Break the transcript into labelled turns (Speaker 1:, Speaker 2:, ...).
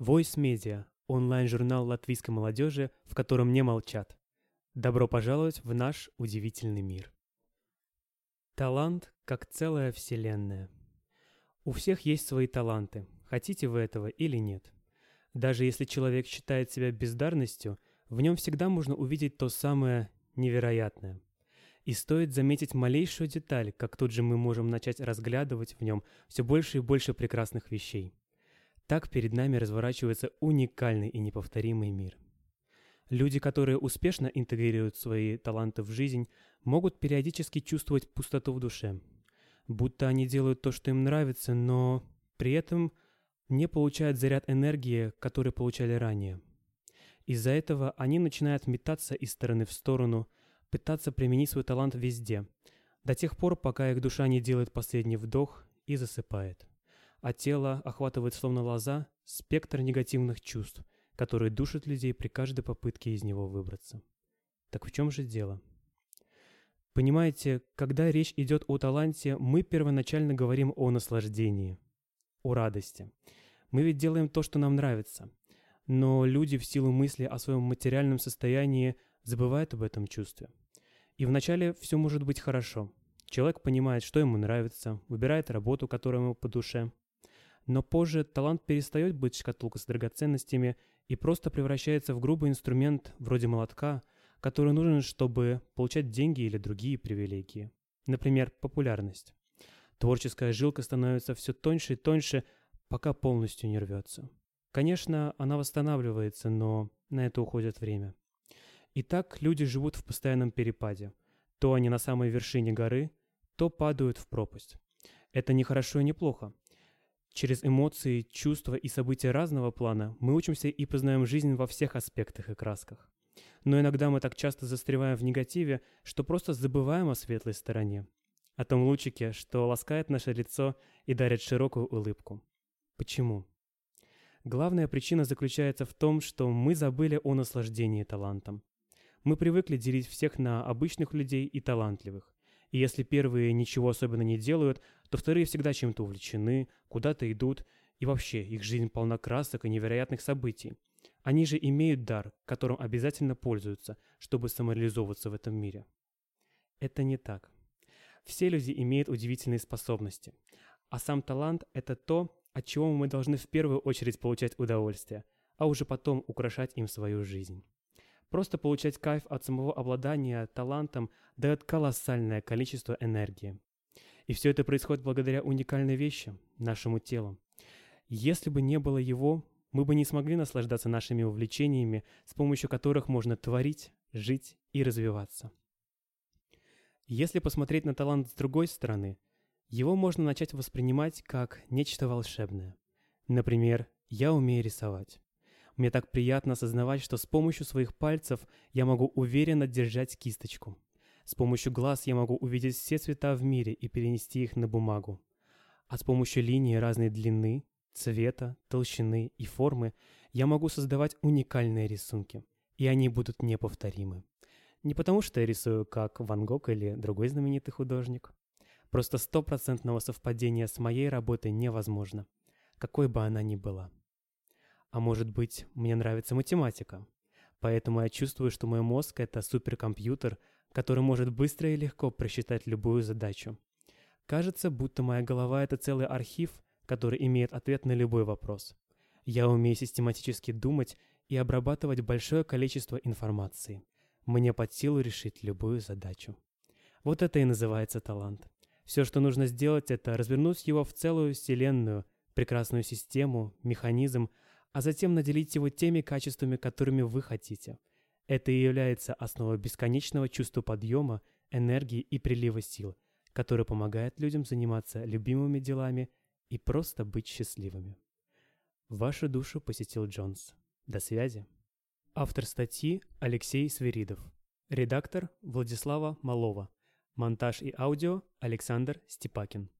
Speaker 1: Voice Media – онлайн-журнал латвийской молодежи, в котором не молчат. Добро пожаловать в наш удивительный мир. Талант как целая вселенная. У всех есть свои таланты, хотите вы этого или нет. Даже если человек считает себя бездарностью, в нем всегда можно увидеть то самое невероятное. И стоит заметить малейшую деталь, как тут же мы можем начать разглядывать в нем все больше и больше прекрасных вещей. Так перед нами разворачивается уникальный и неповторимый мир. Люди, которые успешно интегрируют свои таланты в жизнь, могут периодически чувствовать пустоту в душе. Будто они делают то, что им нравится, но при этом не получают заряд энергии, который получали ранее. Из-за этого они начинают метаться из стороны в сторону, пытаться применить свой талант везде, до тех пор, пока их душа не делает последний вдох и засыпает а тело охватывает словно лоза спектр негативных чувств, которые душат людей при каждой попытке из него выбраться. Так в чем же дело? Понимаете, когда речь идет о таланте, мы первоначально говорим о наслаждении, о радости. Мы ведь делаем то, что нам нравится. Но люди в силу мысли о своем материальном состоянии забывают об этом чувстве. И вначале все может быть хорошо. Человек понимает, что ему нравится, выбирает работу, которая ему по душе – но позже талант перестает быть шкатулкой с драгоценностями и просто превращается в грубый инструмент вроде молотка, который нужен, чтобы получать деньги или другие привилегии. Например, популярность. Творческая жилка становится все тоньше и тоньше, пока полностью не рвется. Конечно, она восстанавливается, но на это уходит время. И так люди живут в постоянном перепаде. То они на самой вершине горы, то падают в пропасть. Это не хорошо и не плохо. Через эмоции, чувства и события разного плана мы учимся и познаем жизнь во всех аспектах и красках. Но иногда мы так часто застреваем в негативе, что просто забываем о светлой стороне. О том лучике, что ласкает наше лицо и дарит широкую улыбку. Почему? Главная причина заключается в том, что мы забыли о наслаждении талантом. Мы привыкли делить всех на обычных людей и талантливых. И если первые ничего особенно не делают, то вторые всегда чем-то увлечены, куда-то идут, и вообще их жизнь полна красок и невероятных событий. Они же имеют дар, которым обязательно пользуются, чтобы самореализовываться в этом мире. Это не так. Все люди имеют удивительные способности. А сам талант – это то, от чего мы должны в первую очередь получать удовольствие, а уже потом украшать им свою жизнь. Просто получать кайф от самого обладания талантом дает колоссальное количество энергии. И все это происходит благодаря уникальной вещи – нашему телу. Если бы не было его, мы бы не смогли наслаждаться нашими увлечениями, с помощью которых можно творить, жить и развиваться. Если посмотреть на талант с другой стороны, его можно начать воспринимать как нечто волшебное. Например, я умею рисовать. Мне так приятно осознавать, что с помощью своих пальцев я могу уверенно держать кисточку. С помощью глаз я могу увидеть все цвета в мире и перенести их на бумагу. А с помощью линии разной длины, цвета, толщины и формы я могу создавать уникальные рисунки. И они будут неповторимы. Не потому, что я рисую как Ван Гог или другой знаменитый художник. Просто стопроцентного совпадения с моей работой невозможно, какой бы она ни была. А может быть, мне нравится математика. Поэтому я чувствую, что мой мозг — это суперкомпьютер, который может быстро и легко просчитать любую задачу. Кажется, будто моя голова — это целый архив, который имеет ответ на любой вопрос. Я умею систематически думать и обрабатывать большое количество информации. Мне под силу решить любую задачу. Вот это и называется талант. Все, что нужно сделать, это развернуть его в целую вселенную, прекрасную систему, механизм, а затем наделить его теми качествами, которыми вы хотите. Это и является основой бесконечного чувства подъема, энергии и прилива сил, который помогает людям заниматься любимыми делами и просто быть счастливыми. Вашу душу посетил Джонс. До связи. Автор статьи Алексей Сверидов. Редактор Владислава Малова. Монтаж и аудио Александр Степакин.